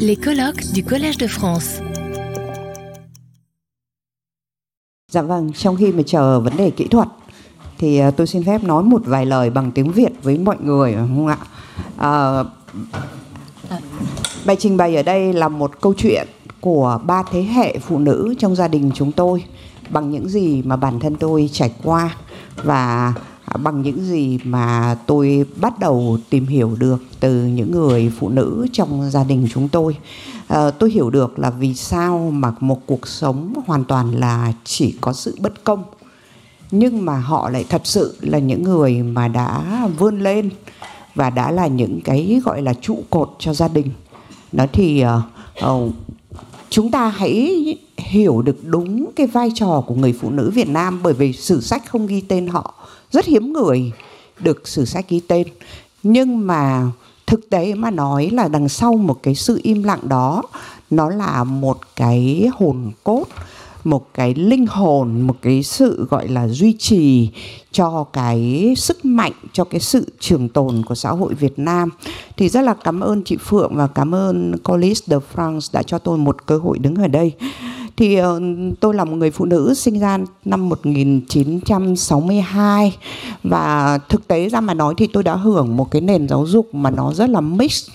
Les colloques du Collège de France. Dạ vâng, trong khi mà chờ vấn đề kỹ thuật thì à, tôi xin phép nói một vài lời bằng tiếng Việt với mọi người không ạ? À, bài trình bày ở đây là một câu chuyện của ba thế hệ phụ nữ trong gia đình chúng tôi bằng những gì mà bản thân tôi trải qua và bằng những gì mà tôi bắt đầu tìm hiểu được từ những người phụ nữ trong gia đình chúng tôi. À, tôi hiểu được là vì sao mà một cuộc sống hoàn toàn là chỉ có sự bất công. Nhưng mà họ lại thật sự là những người mà đã vươn lên và đã là những cái gọi là trụ cột cho gia đình. Nói thì uh, chúng ta hãy hiểu được đúng cái vai trò của người phụ nữ Việt Nam bởi vì sử sách không ghi tên họ rất hiếm người được sử sách ghi tên. Nhưng mà thực tế mà nói là đằng sau một cái sự im lặng đó, nó là một cái hồn cốt, một cái linh hồn, một cái sự gọi là duy trì cho cái sức mạnh, cho cái sự trường tồn của xã hội Việt Nam. Thì rất là cảm ơn chị Phượng và cảm ơn College de France đã cho tôi một cơ hội đứng ở đây thì ờ, tôi là một người phụ nữ sinh ra năm 1962 và thực tế ra mà nói thì tôi đã hưởng một cái nền giáo dục mà nó rất là mix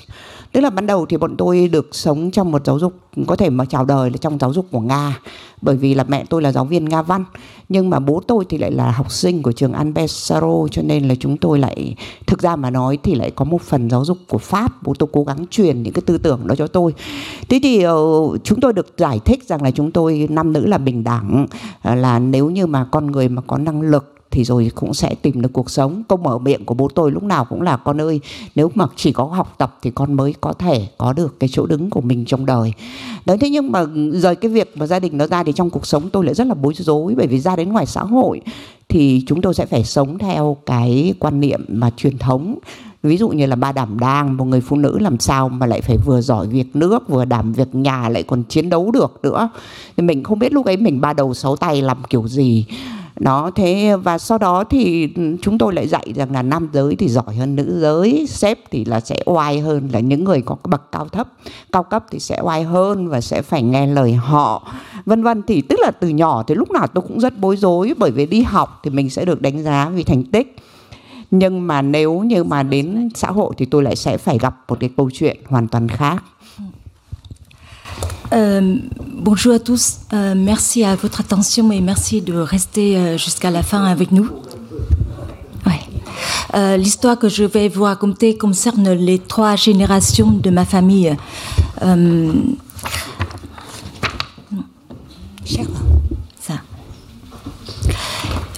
tức là ban đầu thì bọn tôi được sống trong một giáo dục có thể mà chào đời là trong giáo dục của nga. Bởi vì là mẹ tôi là giáo viên nga văn. Nhưng mà bố tôi thì lại là học sinh của trường Albesaro cho nên là chúng tôi lại thực ra mà nói thì lại có một phần giáo dục của pháp. Bố tôi cố gắng truyền những cái tư tưởng đó cho tôi. Thế thì uh, chúng tôi được giải thích rằng là chúng tôi nam nữ là bình đẳng. Ờ, là nếu như mà con người mà có năng lực thì rồi cũng sẽ tìm được cuộc sống. Câu mở miệng của bố tôi lúc nào cũng là, con ơi, nếu mà chỉ có học tập thì con mới có thể có được cái chỗ đứng của mình trong đời. Đấy, thế nhưng mà rời cái việc mà gia đình nó ra thì trong cuộc sống tôi lại rất là bối rối, bởi vì ra đến ngoài xã hội thì chúng tôi sẽ phải sống theo cái quan niệm mà truyền thống. Ví dụ như là ba đảm đang, một người phụ nữ làm sao mà lại phải vừa giỏi việc nước, vừa đảm việc nhà, lại còn chiến đấu được nữa. Thì mình không biết lúc ấy mình ba đầu sáu tay làm kiểu gì đó, thế và sau đó thì chúng tôi lại dạy rằng là nam giới thì giỏi hơn nữ giới, sếp thì là sẽ oai hơn, là những người có bậc cao thấp. Cao cấp thì sẽ oai hơn và sẽ phải nghe lời họ, vân vân. Thì tức là từ nhỏ thì lúc nào tôi cũng rất bối rối, bởi vì đi học thì mình sẽ được đánh giá vì thành tích. Nhưng mà nếu như mà đến xã hội thì tôi lại sẽ phải gặp một cái câu chuyện hoàn toàn khác. Euh, bonjour à tous, euh, merci à votre attention et merci de rester euh, jusqu'à la fin avec nous. L'histoire que je vais vous raconter concerne les trois générations de ma famille.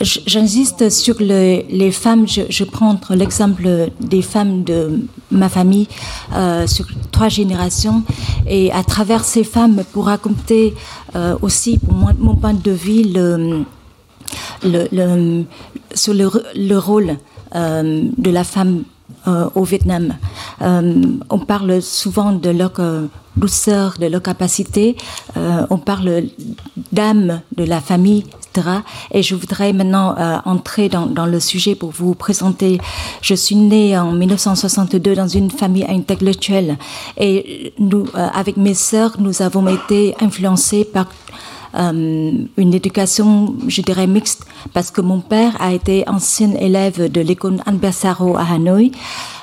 J'insiste sur les femmes, je, prends l'exemple des femmes de ma famille euh, sur trois générations. Et à travers ces femmes pour raconter euh, aussi pour mon point de vue le, sur le, le rôle euh, de la femme au Vietnam. On parle souvent de leur douceur, de leur capacité, on parle d'âme de la famille, et je voudrais maintenant euh, entrer dans, le sujet pour vous présenter. Je suis née en 1962 dans une famille intellectuelle et nous, euh, avec mes sœurs, nous avons été influencés par euh, une éducation, je dirais, mixte, parce que mon père a été ancien élève de l'école Anbersaro à Hanoï.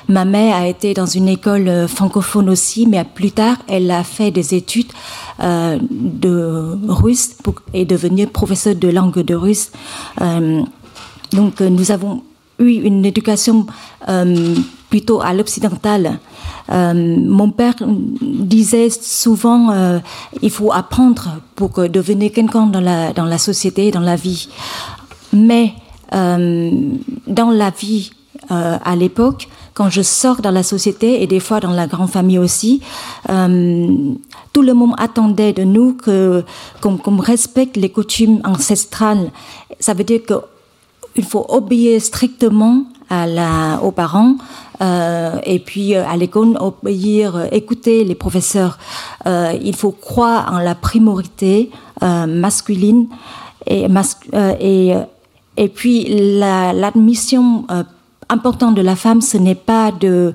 Ma mère a été dans une école euh, francophone aussi, mais plus tard, elle a fait des études euh, de russe pour, et devenir professeur de langue de russe. Donc, nous avons eu une éducation euh, plutôt à l'occidental. Euh, mon père disait souvent euh, il faut apprendre pour devenir quelqu'un dans la, dans la société, dans la vie. Mais euh, dans la vie à l'époque, quand je sors dans la société et des fois dans la grande famille aussi, tout le monde attendait de nous que qu'on respecte les coutumes ancestrales. Ça veut dire que il faut obéir strictement aux parents euh, et puis euh, à l'école obéir, euh, écouter les professeurs. Il faut croire en la primorité euh, masculine et, puis l'admission la, importante de la femme, ce n'est pas de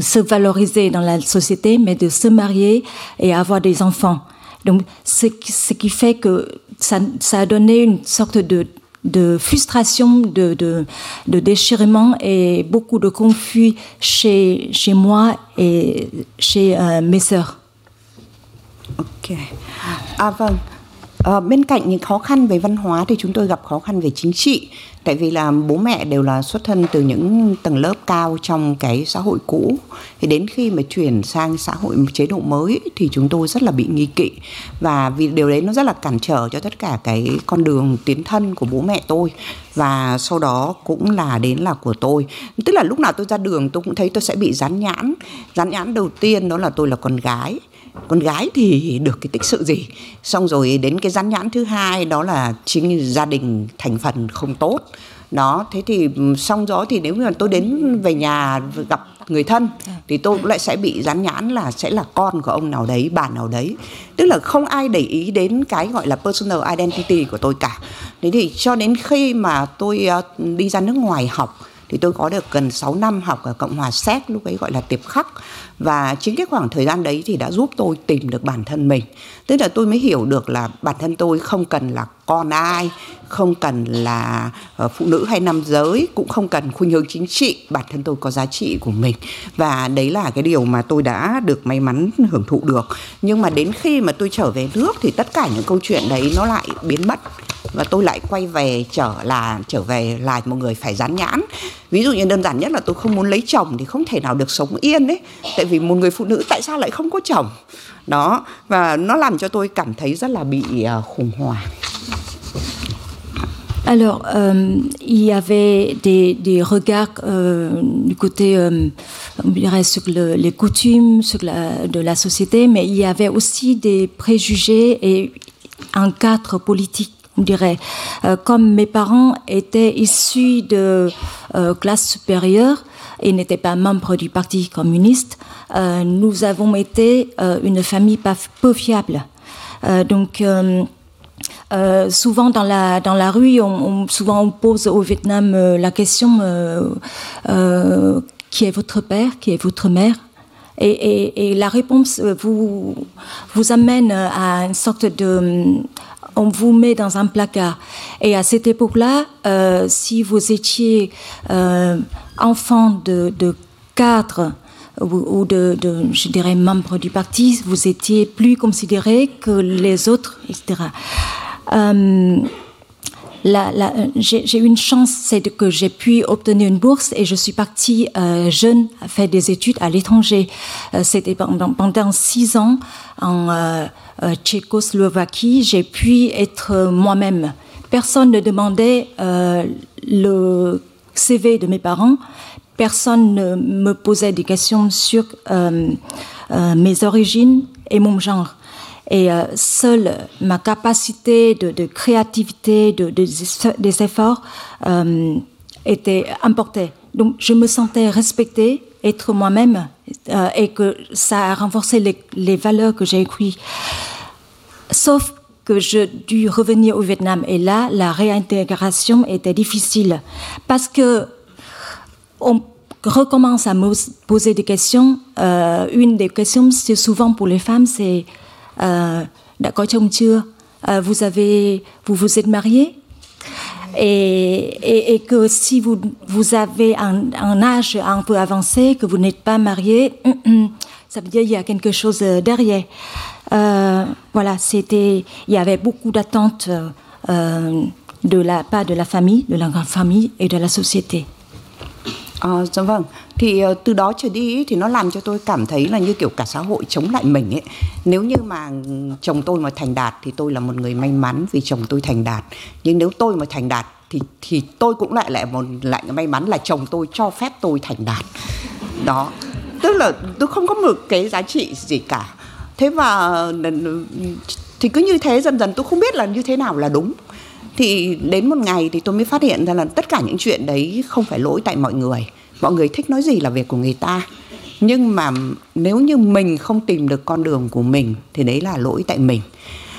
se valoriser dans la société, mais de se marier et avoir des enfants. Donc, ce, ce qui fait que ça, ça, a donné une sorte de, de frustration, de, de, de, déchirement et beaucoup de conflit chez, chez moi et chez euh, mes sœurs. Ok. À vâng. À, bên cạnh những khó khăn về văn hóa thì chúng tôi gặp khó khăn về chính trị tại vì là bố mẹ đều là xuất thân từ những tầng lớp cao trong cái xã hội cũ. Thì đến khi mà chuyển sang xã hội chế độ mới thì chúng tôi rất là bị nghi kỵ. Và vì điều đấy nó rất là cản trở cho tất cả cái con đường tiến thân của bố mẹ tôi. Và sau đó cũng là đến là của tôi. Tức là lúc nào tôi ra đường tôi cũng thấy tôi sẽ bị dán nhãn. Dán nhãn đầu tiên đó là tôi là con gái con gái thì được cái tích sự gì? Xong rồi đến cái rắn nhãn thứ hai đó là chính gia đình thành phần không tốt. Đó thế thì xong đó thì nếu mà tôi đến về nhà gặp người thân thì tôi cũng lại sẽ bị dán nhãn là sẽ là con của ông nào đấy bà nào đấy. Tức là không ai để ý đến cái gọi là personal identity của tôi cả. Thế thì cho đến khi mà tôi đi ra nước ngoài học thì tôi có được gần 6 năm học ở Cộng hòa Séc, lúc ấy gọi là tiệp khắc. Và chính cái khoảng thời gian đấy thì đã giúp tôi tìm được bản thân mình. Tức là tôi mới hiểu được là bản thân tôi không cần là con ai, không cần là ờ, phụ nữ hay nam giới, cũng không cần khuynh hướng chính trị, bản thân tôi có giá trị của mình. Và đấy là cái điều mà tôi đã được may mắn hưởng thụ được. Nhưng mà đến khi mà tôi trở về nước thì tất cả những câu chuyện đấy nó lại biến mất. Và tôi lại quay về trở là, trở về là một người phải dán nhãn. Ví dụ như đơn giản nhất là tôi không muốn lấy chồng thì không thể nào được sống yên đấy tại vì một người phụ nữ tại sao lại không có chồng? Alors, il y avait des, regards euh, du côté, euh, on dirait, sur le, les coutumes sur de la société, mais il y avait aussi des préjugés et un cadre politique on dirait. Euh, comme mes parents étaient issus de euh, classe supérieure et n'étaient pas membres du Parti communiste, euh, nous avons été euh, une famille peu fiable. Euh, donc souvent dans la rue, on, souvent on pose au Vietnam la question qui est votre père, qui est votre mère? Et, la réponse vous amène à une sorte de on vous met dans un placard. Et à cette époque-là, euh, si vous étiez euh, enfant de, de cadre ou, ou de, de, je dirais, membre du parti, vous étiez plus considéré que les autres, etc. J'ai eu une chance, c'est que j'ai pu obtenir une bourse et je suis partie euh, jeune faire des études à l'étranger. Euh, C'était pendant, six ans en euh, euh Tchécoslovaquie. J'ai pu être moi-même. Personne ne demandait le CV de mes parents. Personne ne me posait des questions sur mes origines et mon genre. Et euh, seule ma capacité de, créativité, de, de, des efforts euh, était importée. Donc je me sentais respectée, être moi-même, euh, et que ça a renforcé les, les valeurs que j'ai écrites. Sauf que je dû revenir au Vietnam. Et là, la réintégration était difficile. Parce que on recommence à me poser des questions. Euh, une des questions, c'est souvent pour les femmes, c'est euh, đã có chồng chưa? Euh, vous avez vous êtes marié et, que si vous, avez un, âge un peu avancé, que vous n'êtes pas marié, ça veut dire qu'il y a quelque chose derrière. Euh, voilà, c'était, il y avait beaucoup d'attentes euh, de la part de la famille, de la grande famille et de la société. À, dạ vâng. Thì uh, từ đó trở đi thì nó làm cho tôi cảm thấy là như kiểu cả xã hội chống lại mình ấy. Nếu như mà chồng tôi mà thành đạt thì tôi là một người may mắn vì chồng tôi thành đạt. Nhưng nếu tôi mà thành đạt thì thì tôi cũng lại lại một lại may mắn là chồng tôi cho phép tôi thành đạt. Đó. Tức là tôi không có một cái giá trị gì cả. Thế và ờ, thì cứ như thế dần dần tôi không biết là như thế nào là đúng thì đến một ngày thì tôi mới phát hiện ra là tất cả những chuyện đấy không phải lỗi tại mọi người. Mọi người thích nói gì là việc của người ta. Nhưng mà nếu như mình không tìm được con đường của mình thì đấy là lỗi tại mình.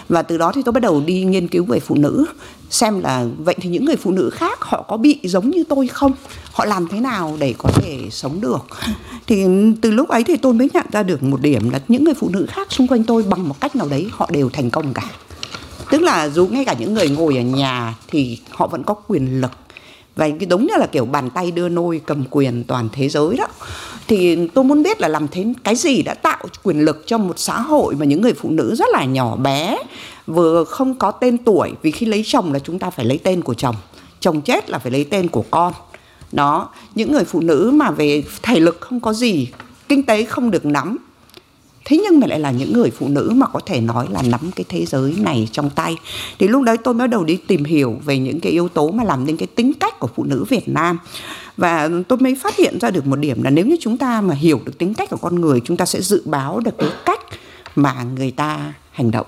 Và từ đó thì tôi bắt đầu đi nghiên cứu về phụ nữ, xem là vậy thì những người phụ nữ khác họ có bị giống như tôi không? Họ làm thế nào để có thể sống được? Thì từ lúc ấy thì tôi mới nhận ra được một điểm là những người phụ nữ khác xung quanh tôi bằng một cách nào đấy họ đều thành công cả tức là dù ngay cả những người ngồi ở nhà thì họ vẫn có quyền lực. Và cái đúng như là kiểu bàn tay đưa nôi cầm quyền toàn thế giới đó. Thì tôi muốn biết là làm thế, cái gì đã tạo quyền lực cho một xã hội mà những người phụ nữ rất là nhỏ bé, vừa không có tên tuổi, vì khi lấy chồng là chúng ta phải lấy tên của chồng chồng chết là phải lấy tên của con. Đó, những người phụ nữ mà về thể lực không có gì, kinh tế không được nắm thế nhưng mà lại là những người phụ nữ mà có thể nói là nắm cái thế giới này trong tay. Thì lúc đấy tôi bắt đầu đi tìm hiểu về những cái yếu tố mà làm nên cái tính cách của phụ nữ Việt Nam. Và tôi mới phát hiện ra được một điểm là nếu như chúng ta mà hiểu được tính cách của con người chúng ta sẽ dự báo được cái cách mà người ta hành động.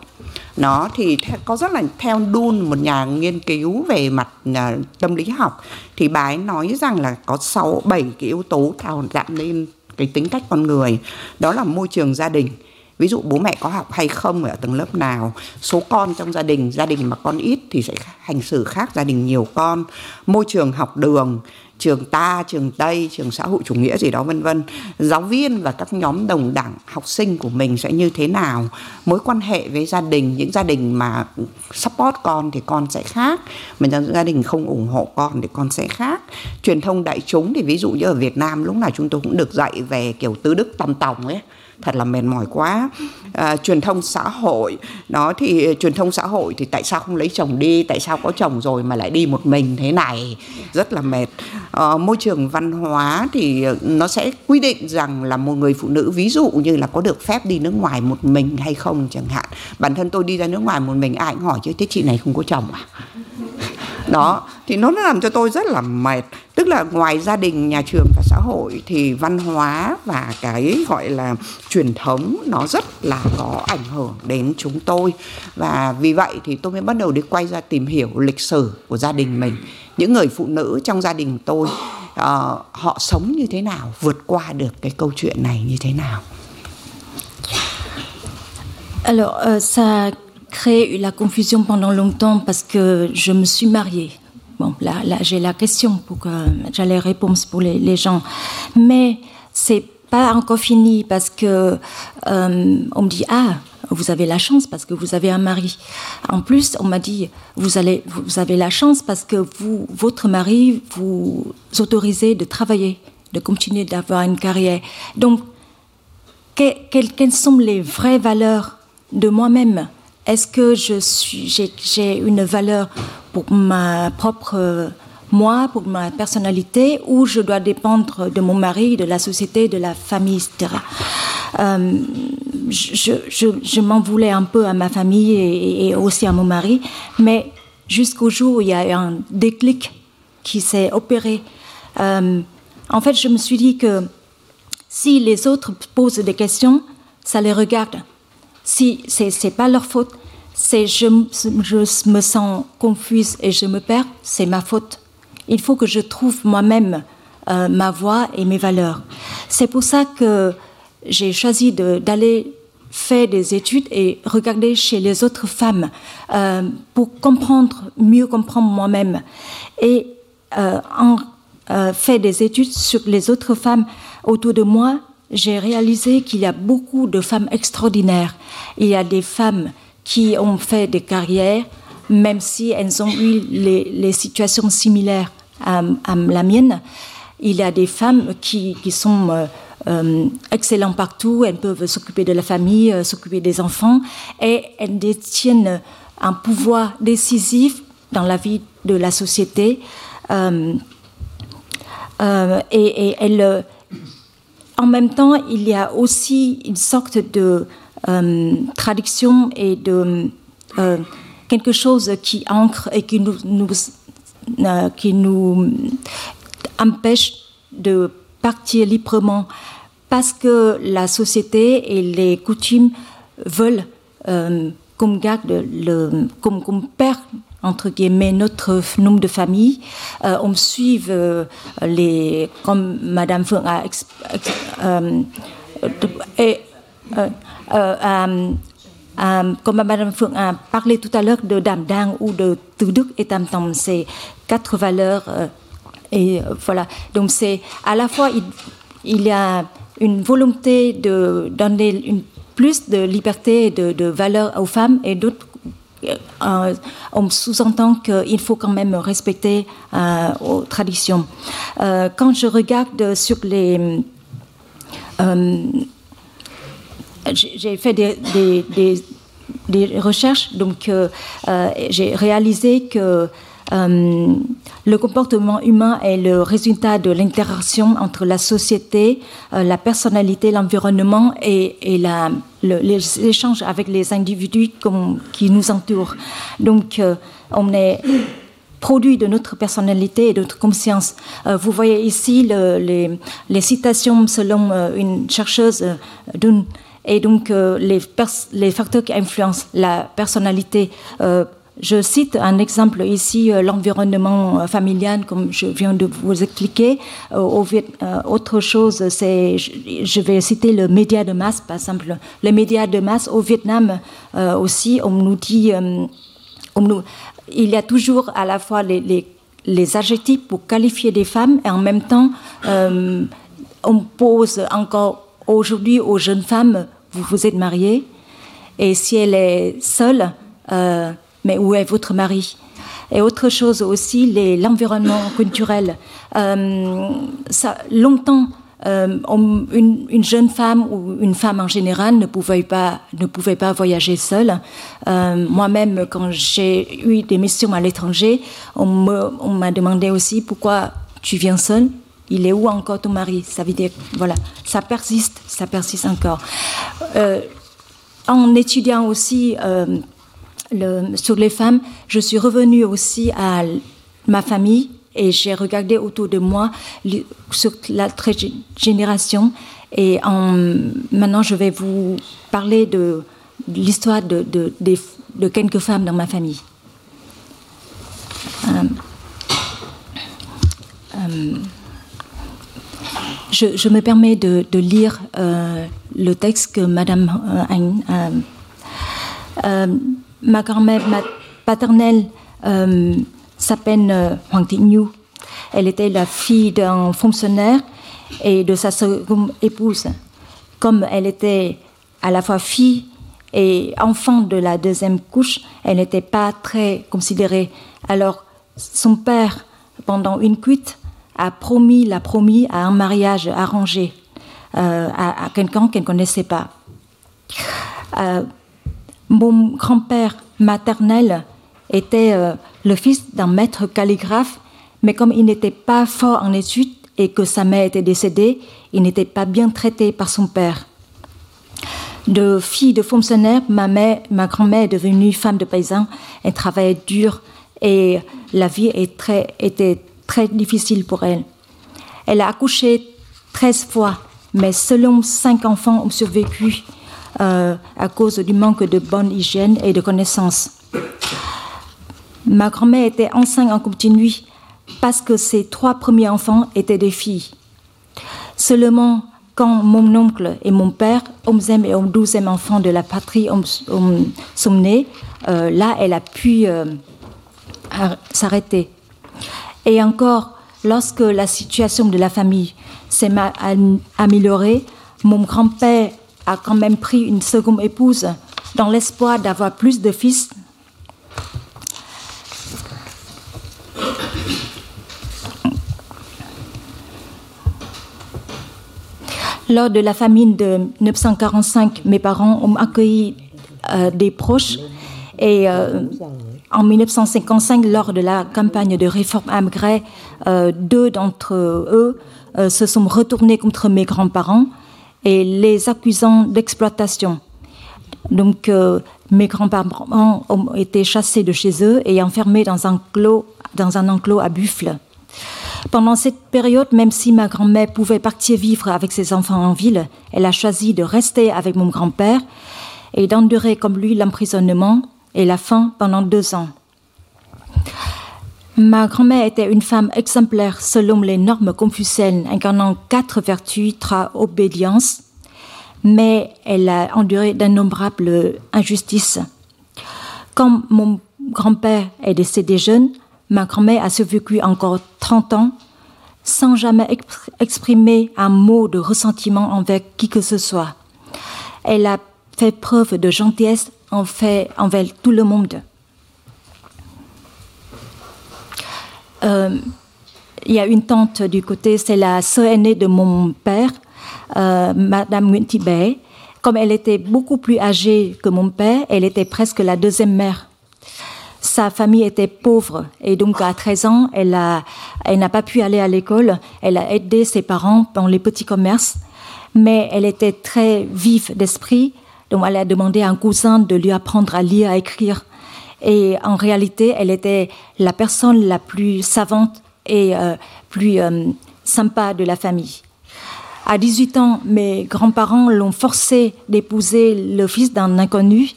Nó thì có rất là theo Dun một nhà nghiên cứu về mặt uh, tâm lý học thì bà ấy nói rằng là có sáu bảy cái yếu tố tạo dạng nên cái tính cách con người. Đó là môi trường gia đình ví dụ bố mẹ có học hay không ở tầng lớp nào, số con trong gia đình gia đình mà con ít thì sẽ hành xử khác gia đình nhiều con. Môi trường học đường, trường ta, trường tây, trường xã hội chủ nghĩa gì đó, vân vân. Giáo viên và các nhóm đồng đẳng học sinh của mình sẽ như thế nào? Mối quan hệ với gia đình, những gia đình mà support con thì con sẽ khác. Mà gia đình không ủng hộ con thì con sẽ khác. Truyền thông đại chúng thì ví dụ như ở Việt Nam lúc nào chúng tôi cũng được dạy về kiểu tứ đức tòng tòng ấy thật là mệt mỏi quá. À, truyền thông xã hội đó thì truyền thông xã hội thì tại sao không lấy chồng đi? Tại sao có chồng rồi mà lại đi một mình thế này? Rất là mệt. À, môi trường văn hóa thì nó sẽ quy định rằng là một người phụ nữ ví dụ như là có được phép đi nước ngoài một mình hay không chẳng hạn. Bản thân tôi đi ra nước ngoài một mình ai cũng hỏi chứ thế chị này không có chồng à? Đó thì nó làm cho tôi rất là mệt tức là ngoài gia đình nhà trường và xã hội thì văn hóa và cái gọi là truyền thống nó rất là có ảnh hưởng đến chúng tôi và vì vậy thì tôi mới bắt đầu đi quay ra tìm hiểu lịch sử của gia đình mình những người phụ nữ trong gia đình tôi uh, họ sống như thế nào vượt qua được cái câu chuyện này như thế nào Alors, euh, ça créé la confusion pendant longtemps parce que je me suis mariée. Bon, là, j'ai la question pour que j'ai les réponses pour les, gens. Mais c'est pas encore fini parce que euh, on me dit ah vous avez la chance parce que vous avez un mari. En plus, on m'a dit vous allez vous avez la chance parce que vous votre mari vous autorisez de travailler, de continuer d'avoir une carrière. Donc que, quelles, quelles sont les vraies valeurs de moi-même? Est-ce que je suis, j'ai, une valeur pour ma propre moi, pour ma personnalité, ou je dois dépendre de mon mari, de la société, de la famille, etc. Euh, je, je, m'en voulais un peu à ma famille et, aussi à mon mari, mais jusqu'au jour où il y a un déclic qui s'est opéré. Euh, en fait, je me suis dit que si les autres posent des questions, ça les regarde si c'est n'est pas leur faute, c'est je, me sens confuse et je me perds, c'est ma faute. Il faut que je trouve moi-même euh, ma voie et mes valeurs. C'est pour ça que j'ai choisi d'aller faire des études et regarder chez les autres femmes euh, pour comprendre, mieux comprendre moi-même. Et euh, en fait des études sur les autres femmes autour de moi, j'ai réalisé qu'il y a beaucoup de femmes extraordinaires. Il y a des femmes qui ont fait des carrières, même si elles ont eu les, situations similaires à, la mienne. Il y a des femmes qui, sont euh, euh, excellentes partout, elles peuvent s'occuper de la famille, euh, s'occuper des enfants, et elles détiennent un pouvoir décisif dans la vie de la société. et elles en même temps, il y a aussi une sorte de euh, traduction et de euh, quelque chose qui ancre et qui nous, euh, qui nous empêche de partir librement. Parce que la société et les coutumes veulent qu'on garde le, qu'on perd entre guillemets, notre nom de famille. Euh, on suit euh, les, comme Madame Feng a parlé tout à l'heure de Dame Dang ou de Tuduk et Tam Tam, c'est quatre valeurs. Euh, et euh, voilà. Donc c'est à la fois, il, y a une volonté de donner plus de liberté et de, de valeur aux femmes et d'autres. Euh, on sous-entend qu'il faut quand même respecter euh, aux traditions. Euh, quand je regarde sur les j'ai fait des, recherches, donc euh, euh, j'ai réalisé que euh, le comportement humain est le résultat de l'interaction entre la société, euh, la personnalité, l'environnement et, et les échanges avec les individus qui nous entourent. Donc, euh, on est produit de notre personnalité et de notre conscience. Vous voyez ici le, les, citations selon une chercheuse euh, et donc les, facteurs qui influencent la personnalité. Je cite un exemple ici, euh, l'environnement euh, familial, comme je viens de vous expliquer. Euh, au, autre chose, c'est, je, vais citer le média de masse, par exemple. Les médias de masse au Vietnam aussi, on nous dit, il y a toujours à la fois les, adjectifs pour qualifier des femmes et en même temps, on pose encore aujourd'hui aux jeunes femmes vous vous êtes mariée et si elle est seule, mais où est votre mari? Et autre chose aussi, l'environnement culturel. Euh, ça, longtemps, euh, une, une, jeune femme ou une femme en général ne pouvait pas, ne pouvait pas voyager seule. Euh, Moi-même, quand j'ai eu des missions à l'étranger, on m'a demandé aussi pourquoi tu viens seule? Il est où encore ton mari? Ça veut dire, voilà, ça persiste, ça persiste encore. En étudiant aussi sur les femmes, je suis revenue aussi à ma famille et j'ai regardé autour de moi sur la génération. Et en, maintenant, je vais vous parler de, l'histoire de, quelques femmes dans ma famille. Euh, euh, je, me permets de, lire euh, le texte que Madame ma grand-mère paternelle euh, s'appelle euh, Huang Tignou. Elle était la fille d'un fonctionnaire et de sa seconde épouse. Comme elle était à la fois fille et enfant de la deuxième couche, elle n'était pas très considérée. Alors son père, pendant une cuite, a promis l'a promis à un mariage arrangé euh, à, quelqu'un qu'elle ne connaissait pas. Mon grand-père maternel était euh, le fils d'un maître calligraphe, mais comme il n'était pas fort en études et que sa mère était décédée, il n'était pas bien traité par son père. De fille de fonctionnaire, ma, mère, ma grand-mère est devenue femme de paysan, elle travaillait dur et la vie est très, était très difficile pour elle. Elle a accouché 13 fois, mais selon cinq enfants ont survécu euh, à cause du manque de bonne hygiène et de connaissances. Ma grand-mère était enceinte en continu parce que ses trois premiers enfants étaient des filles. Seulement quand mon oncle et mon père, 11e et 12e enfants de la patrie, ont, ont, sont nés, euh, là, elle a pu euh, s'arrêter. Et encore, lorsque la situation de la famille s'est améliorée, mon grand-père a quand même pris une seconde épouse dans l'espoir d'avoir plus de fils. Lors de la famine de 1945, mes parents ont accueilli euh, des proches et euh, en 1955, lors de la campagne de réforme Maigret, euh, deux d'entre eux se sont retournés contre mes grands-parents et les accusant d'exploitation. Donc, euh, mes grands-parents ont été chassés de chez eux et enfermés dans un, clos, dans un enclos à buffles. Pendant cette période, même si ma grand-mère pouvait partir vivre avec ses enfants en ville, elle a choisi de rester avec mon grand-père et d'endurer comme lui l'emprisonnement et la faim pendant deux ans. Ma grand-mère était une femme exemplaire selon les normes confuciennes incarnant quatre vertus tra obédience mais elle a enduré d'innombrables injustices. Quand mon grand-père est décédé jeune, ma grand-mère a survécu encore 30 ans sans jamais exprimer un mot de ressentiment envers qui que ce soit. Elle a fait preuve de gentillesse envers tout le monde. Euh, il y a une tante du côté, c'est la sœur aînée de mon père, euh, Madame Nguyen Comme elle était beaucoup plus âgée que mon père, elle était presque la deuxième mère. Sa famille était pauvre et donc à 13 ans, elle n'a pas pu aller à l'école. Elle a aidé ses parents dans les petits commerces, mais elle était très vive d'esprit. Donc elle a demandé à un cousin de lui apprendre à lire, à écrire. Et en réalité, elle était la personne la plus savante et euh, plus euh, sympa de la famille. À 18 ans, mes grands-parents l'ont forcé d'épouser le fils d'un inconnu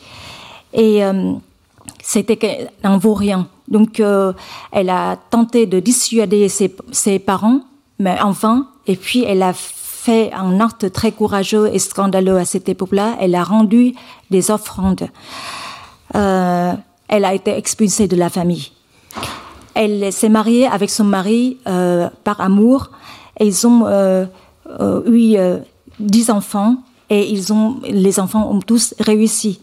et euh, c'était un vaurien. Donc elle a tenté de dissuader ses, ses, parents, mais en vain. Et puis elle a fait un acte très courageux et scandaleux à cette époque-là. Elle a rendu des offrandes. Elle a été expulsée de la famille. Elle s'est mariée avec son mari euh, par amour. Ils ont euh, euh, eu dix enfants et ils ont, les enfants ont tous réussi.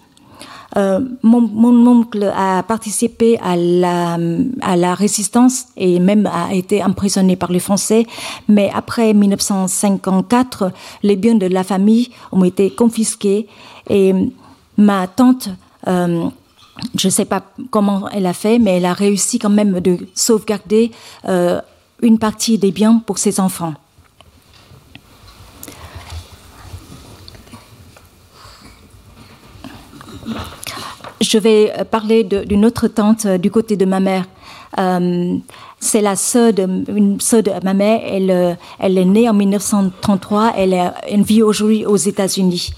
mon, oncle a participé à la, résistance et même a été emprisonné par les Français. Mais après 1954, les biens de la famille ont été confisqués et ma tante je ne sais pas comment elle a fait, mais elle a réussi quand même de sauvegarder euh, une partie des biens pour ses enfants. Je vais parler d'une autre tante euh, du côté de ma mère. Euh, c'est la sœur de, ma mère. Elle, est née en 1933. Elle, elle vit aujourd'hui aux États-Unis.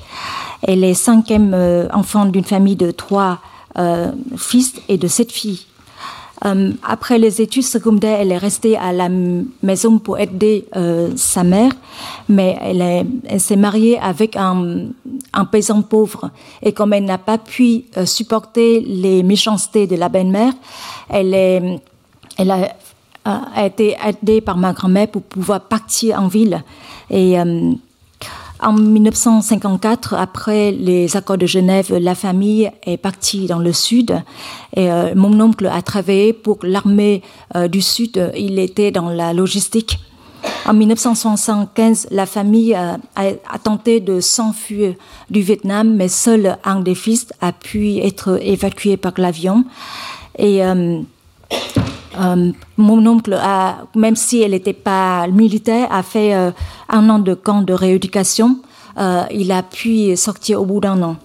Elle est cinquième enfant d'une famille de trois euh, fils et de sept filles. Euh, après les études secondaires, elle est restée à la maison pour aider euh, sa mère, mais elle, s'est mariée avec un, paysan pauvre. Et comme elle n'a pas pu supporter les méchancetés de la belle-mère, elle, a, été aidée par ma grand-mère pour pouvoir partir en ville. En 1954, après les accords de Genève, la famille est partie dans le sud euh, mon oncle a travaillé pour l'armée euh, du sud. Il était dans la logistique. En 1975, la famille euh, a, tenté de s'enfuir du Vietnam, mais seul un des fils a pu être évacué par l'avion. Et mon oncle, même si elle n'était pas militaire, a fait euh, un an de camp de rééducation. Euh, il a pu sortir au bout d'un an.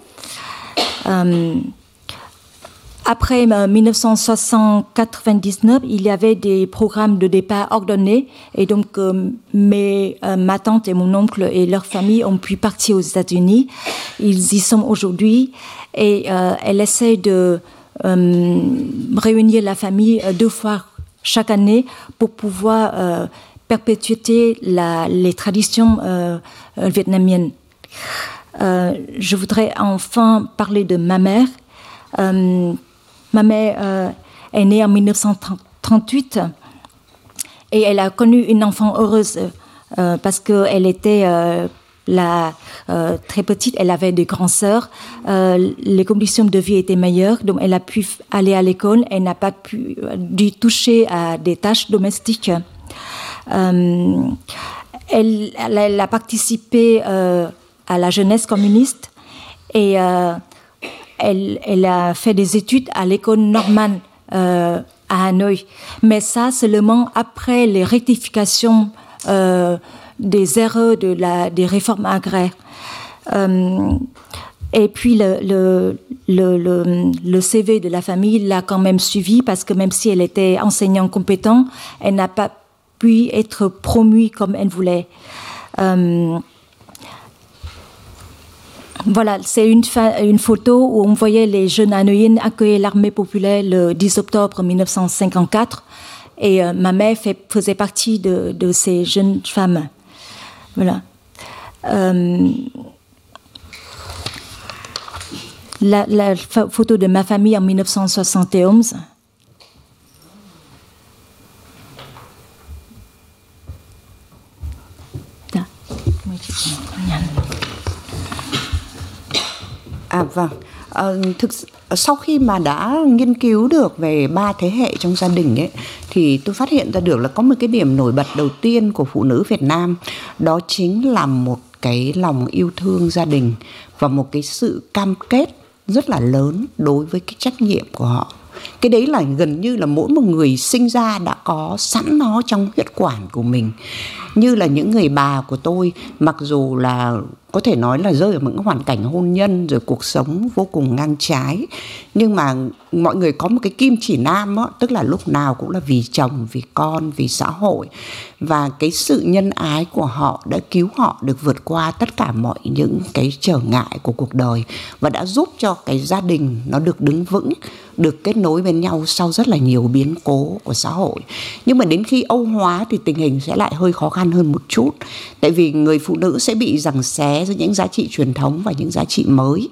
après 1999, il y avait des programmes de départ ordonnés et donc mes, ma tante et mon oncle et leur famille ont pu partir aux États-Unis. Ils y sont aujourd'hui et elle essaie de réunir la famille deux fois chaque année pour pouvoir euh, perpétuer les traditions euh, euh, vietnamiennes. je voudrais enfin parler de ma mère. ma mère est née en 1938 et elle a connu une enfant heureuse parce qu'elle était la, euh, très petite, elle avait des grandes sœurs. Euh, les conditions de vie étaient meilleures, donc elle a pu aller à l'école. Elle n'a pas pu euh, dû toucher à des tâches domestiques. Elle, a participé à la jeunesse communiste et elle, elle, a fait des études à l'école normale à Hanoï. Mais ça seulement après les rectifications des erreurs de la, des réformes agraires. Euh, et puis le, le, le, le, CV de la famille l'a quand même suivi parce que même si elle était enseignante compétente, elle n'a pas pu être promue comme elle voulait. Euh, voilà, c'est une, une, photo où on voyait les jeunes Hanoïens accueillir l'armée populaire le 10 octobre 1954 et euh, ma mère faisait partie de ces jeunes femmes. Voilà. Euh, la, la, photo de ma famille en 1971. À 20. Sau khi mà đã nghiên cứu được về ba thế hệ trong gia đình ấy, thì tôi phát hiện ra được là có một cái điểm nổi bật đầu tiên của phụ nữ Việt Nam, đó chính là một cái lòng yêu thương gia đình và một cái sự cam kết rất là lớn đối với cái trách nhiệm của họ. Cái đấy là gần như là mỗi một người sinh ra đã có sẵn nó trong huyết quản của mình như là những người bà của tôi mặc dù là có thể nói là rơi ở những hoàn cảnh hôn nhân rồi cuộc sống vô cùng ngang trái nhưng mà mọi người có một cái kim chỉ nam đó, tức là lúc nào cũng là vì chồng vì con vì xã hội. Và cái sự nhân ái của họ đã cứu họ được vượt qua tất cả mọi những cái trở ngại của cuộc đời và đã giúp cho cái gia đình nó được đứng vững được kết nối bên nhau sau rất là nhiều biến cố của xã hội. Nhưng mà đến khi âu hóa thì tình hình sẽ lại hơi khó khăn hơn một chút. Tại vì người phụ nữ sẽ bị giằng xé giữa những giá trị truyền thống và những giá trị mới.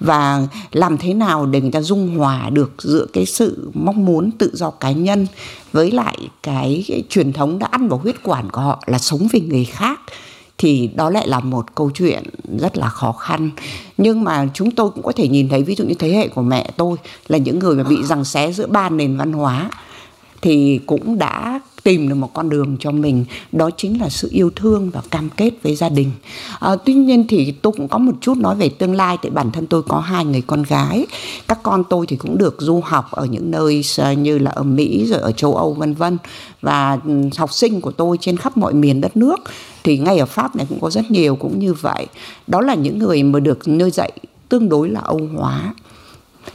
Và làm thế nào để người ta dung hòa được giữa cái sự mong muốn tự do cá nhân với lại cái, cái truyền thống đã ăn vào huyết quản của họ là sống vì người khác thì đó lại là một câu chuyện rất là khó khăn. Nhưng mà chúng tôi cũng có thể nhìn thấy ví dụ như thế hệ của mẹ tôi là những người mà bị giằng xé giữa ba nền văn hóa thì cũng đã tìm được một con đường cho mình. Đó chính là sự yêu thương và cam kết với gia đình. À, tuy nhiên thì tôi cũng có một chút nói về tương lai tại bản thân tôi có hai người con gái. Các con tôi thì cũng được du học ở những nơi à, như là ở mỹ rồi ở châu âu vân vân. Và ừ, học sinh của tôi trên khắp mọi miền đất nước thì ngay ở pháp này cũng có rất nhiều cũng như vậy. Đó là những người mà được nuôi dạy tương đối là âu hóa.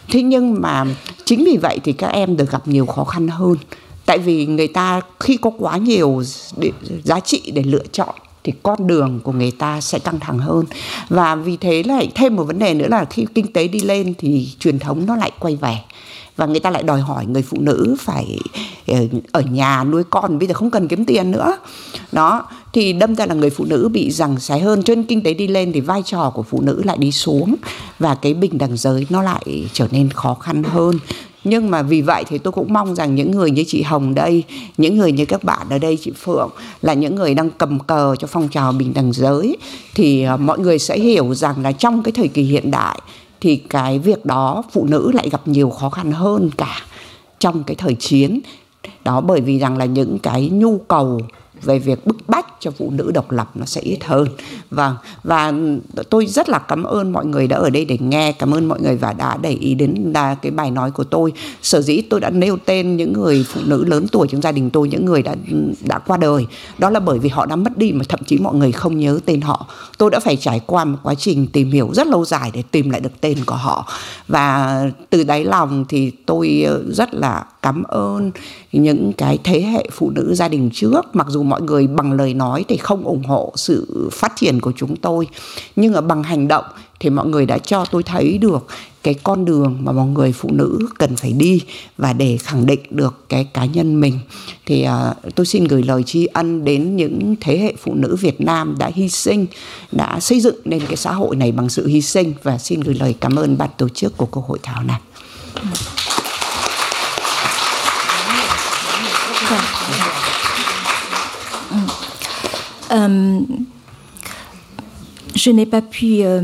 Thế nhưng mà chính vì vậy thì các em được gặp nhiều khó khăn hơn tại vì người ta khi có quá nhiều giá trị để lựa chọn thì con đường của người ta sẽ căng thẳng hơn. Và vì thế lại thêm một vấn đề nữa là khi kinh tế đi lên thì truyền thống nó lại quay về. Và người ta lại đòi hỏi người phụ nữ phải ờ, ở nhà nuôi con, bây giờ không cần kiếm tiền nữa. Đó, thì đâm ra là người phụ nữ bị rằng xé hơn. Cho nên kinh tế đi lên thì vai trò của phụ nữ lại đi xuống. Và cái bình đẳng giới nó lại trở nên khó khăn hơn nhưng mà vì vậy thì tôi cũng mong rằng những người như chị Hồng đây, những người như các bạn ở đây, chị Phượng, là những người đang cầm cờ cho phong trào bình đẳng giới, thì ờ, mọi người sẽ hiểu rằng là trong cái thời kỳ hiện đại thì cái việc đó phụ nữ lại gặp nhiều khó khăn hơn cả trong cái thời chiến. Đó bởi vì rằng là những cái nhu cầu về việc bức bách cho phụ nữ độc lập nó sẽ ít hơn. Vâng và tôi rất là cảm ơn mọi người đã ở đây để nghe, cảm ơn mọi người và đã để ý đến là cái bài nói của tôi. Sở dĩ tôi đã nêu tên những người phụ nữ lớn tuổi trong gia đình tôi, những người đã đã qua đời. Đó là bởi vì họ đã mất đi mà thậm chí mọi người không nhớ tên họ. Tôi đã phải trải qua một quá trình tìm hiểu rất lâu dài để tìm lại được tên của họ. Và từ đáy lòng thì tôi ờ, rất là cảm ơn những cái thế hệ phụ nữ gia đình trước mặc dù mọi người bằng lời nói thì không ủng hộ sự phát triển của chúng tôi nhưng ở bằng hành động thì mọi người đã cho tôi thấy được cái con đường mà mọi người phụ nữ cần phải đi và để khẳng định được cái cá nhân mình thì uh, tôi xin gửi lời tri ân đến những thế hệ phụ nữ Việt Nam đã hy sinh đã xây dựng nên cái xã hội này bằng sự hy sinh và xin gửi lời cảm ơn ban tổ chức của cuộc hội thảo này. Je n'ai pas pu euh,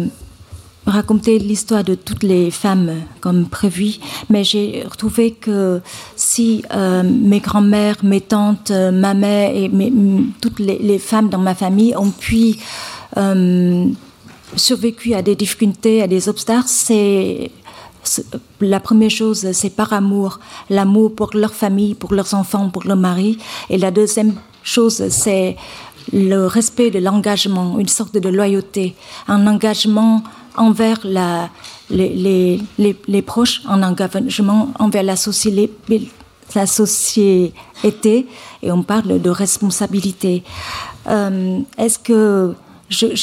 raconter l'histoire de toutes les femmes comme prévu, mais j'ai retrouvé que si euh, mes grands-mères, mes tantes, ma mère et toutes les, les, femmes dans ma famille ont pu survécu à des difficultés, à des obstacles, c'est la première chose, c'est par amour, l'amour pour leur famille, pour leurs enfants, pour leur mari. Et la deuxième chose, c'est le respect de l'engagement, une sorte de loyauté, un engagement envers les, proches, un engagement envers la société, la et on parle de responsabilité. Euh, est-ce que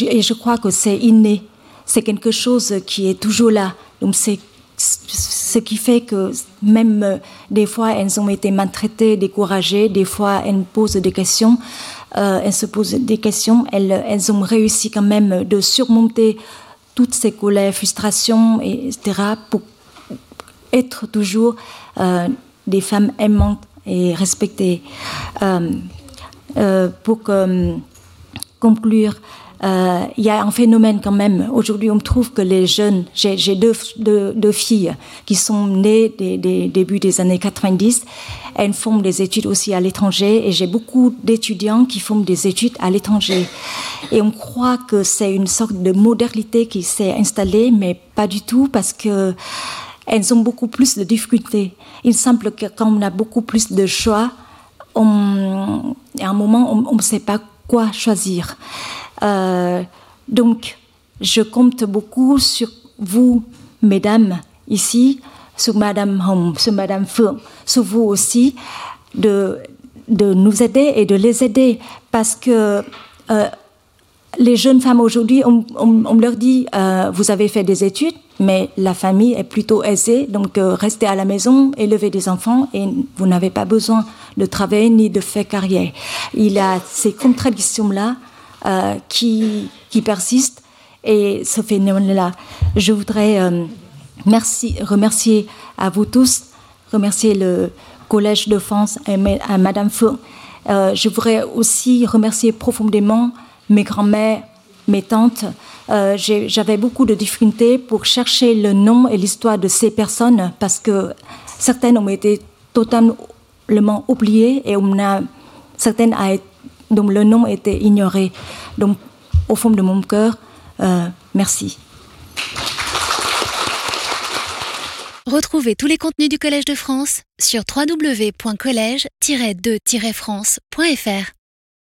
et je crois que c'est inné, c'est quelque chose qui est toujours là. Donc c'est ce qui fait que même euh, des fois elles ont été maltraitées, découragées, des fois elles posent des questions, euh, elles se posent des questions, elles, ont réussi quand même de surmonter toutes ces colères, frustrations, etc., pour être toujours euh, des femmes aimantes et respectées. Euh, euh, pour conclure, il y a un phénomène quand même. Aujourd'hui, on trouve que les jeunes, j'ai deux, deux, filles qui sont nées des, des débuts des années 90, elles font des études aussi à l'étranger et j'ai beaucoup d'étudiants qui font des études à l'étranger. Et on croit que c'est une sorte de modernité qui s'est installée, mais pas du tout parce que elles ont beaucoup plus de difficultés. Il semble que quand on a beaucoup plus de choix, on, à un moment, on ne sait pas quoi choisir. Euh, donc, je compte beaucoup sur vous, mesdames, ici, sur Madame Hong, sur Madame Feng, sur vous aussi, de, de nous aider et de les aider parce que euh, les jeunes femmes aujourd'hui, on, leur dit, euh, vous avez fait des études, mais la famille est plutôt aisée, donc euh, restez à la maison, élevez des enfants et vous n'avez pas besoin de travailler ni de faire carrière. Il y a ces contradictions-là euh, qui, qui persistent et ce phénomène-là. Je voudrais merci, remercier à vous tous, remercier le Collège de France et à Madame Feu. je voudrais aussi remercier profondément mes grands-mères, mes tantes. Euh, j'avais beaucoup de difficultés pour chercher le nom et l'histoire de ces personnes parce que certaines ont été totalement oubliées et on a, certaines a, dont le nom était ignoré. Donc, au fond de mon cœur, euh, merci. Retrouvez tous les contenus du Collège de France sur www.colège-2-france.fr.